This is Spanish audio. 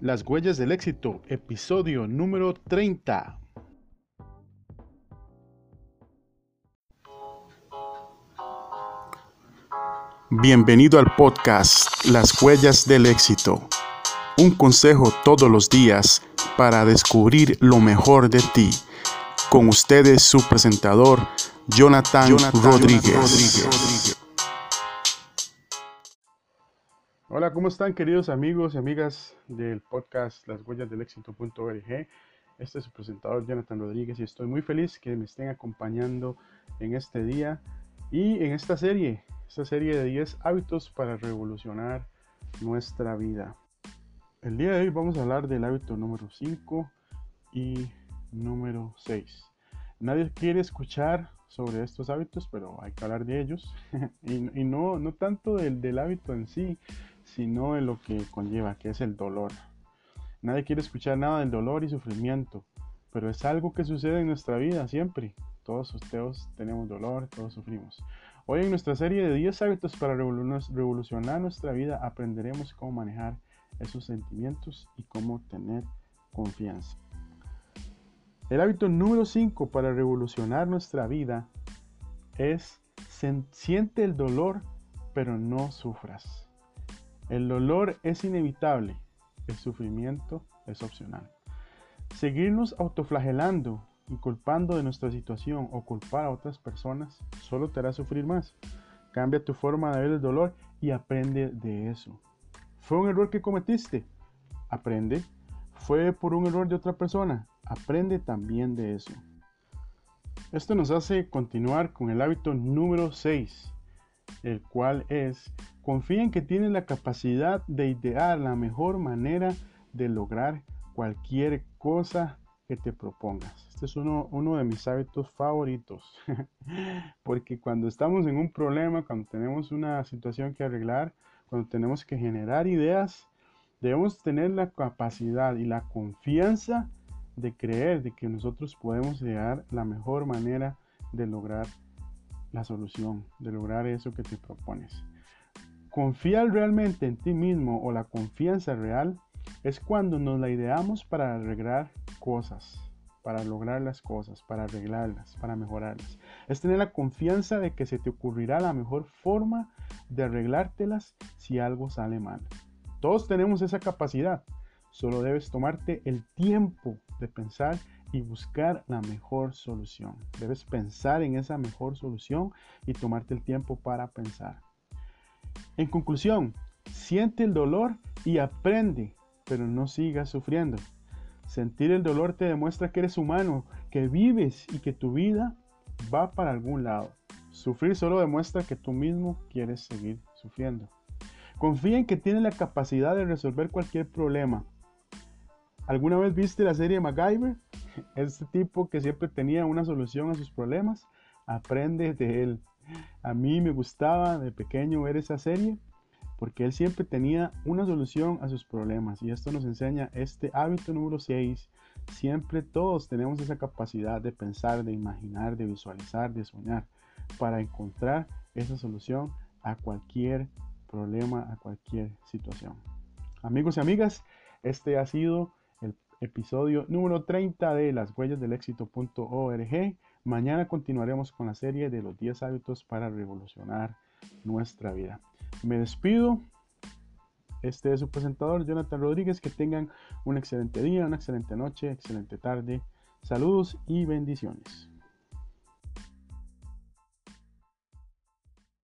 Las huellas del éxito, episodio número 30. Bienvenido al podcast Las huellas del éxito. Un consejo todos los días para descubrir lo mejor de ti. Con ustedes su presentador, Jonathan, Rodríguez. Hola, ¿cómo están queridos amigos y amigas del podcast Las Huellas del Éxito.org? Este es su presentador Jonathan Rodríguez y estoy muy feliz que me estén acompañando en este día y en esta serie, esta serie de 10 hábitos para revolucionar nuestra vida. El día de hoy vamos a hablar del hábito número 5 y número 6. Nadie quiere escuchar sobre estos hábitos, pero hay que hablar de ellos. y, no, no tanto del, del hábito en sí, sino en lo que conlleva, que es el dolor. Nadie quiere escuchar nada del dolor y sufrimiento, pero es algo que sucede en nuestra vida siempre. Todos ustedes tenemos dolor, todos sufrimos. Hoy en nuestra serie de 10 hábitos para revolucionar nuestra vida aprenderemos cómo manejar esos sentimientos y cómo tener confianza. El hábito número 5 para revolucionar nuestra vida es siente el dolor pero no sufras. El dolor es inevitable, el sufrimiento es opcional. Seguirnos autoflagelando y culpando de nuestra situación o culpar a otras personas solo te hará sufrir más. Cambia tu forma de ver el dolor y aprende de eso. ¿Fue un error que cometiste? Aprende. ¿Fue por un error de otra persona? Aprende también de eso. Esto nos hace continuar con el hábito número 6, el cual es confía en que tienes la capacidad de idear la mejor manera de lograr cualquier cosa que te propongas. Este es uno, uno de mis hábitos favoritos, porque cuando estamos en un problema, cuando tenemos una situación que arreglar, cuando tenemos que generar ideas, debemos tener la capacidad y la confianza de creer de que nosotros podemos idear la mejor manera de lograr la solución, de lograr eso que te propones. Confiar realmente en ti mismo o la confianza real es cuando nos la ideamos para arreglar cosas, para lograr las cosas, para arreglarlas, para mejorarlas. Es tener la confianza de que se te ocurrirá la mejor forma de arreglártelas si algo sale mal. Todos tenemos esa capacidad. Solo debes tomarte el tiempo de pensar y buscar la mejor solución. Debes pensar en esa mejor solución y tomarte el tiempo para pensar. En conclusión, siente el dolor y aprende, pero no sigas sufriendo. Sentir el dolor te demuestra que eres humano, que vives y que tu vida va para algún lado. Sufrir solo demuestra que tú mismo quieres seguir sufriendo. Confía en que tienes la capacidad de resolver cualquier problema. ¿Alguna vez viste la serie MacGyver? Este tipo que siempre tenía una solución a sus problemas, aprende de él. A mí me gustaba de pequeño ver esa serie porque él siempre tenía una solución a sus problemas y esto nos enseña este hábito número 6. Siempre todos tenemos esa capacidad de pensar, de imaginar, de visualizar, de soñar para encontrar esa solución a cualquier problema, a cualquier situación. Amigos y amigas, este ha sido el episodio número 30 de las huellas del éxito.org. Mañana continuaremos con la serie de los 10 hábitos para revolucionar nuestra vida. Me despido. Este es su presentador, Jonathan Rodríguez. Que tengan un excelente día, una excelente noche, excelente tarde. Saludos y bendiciones.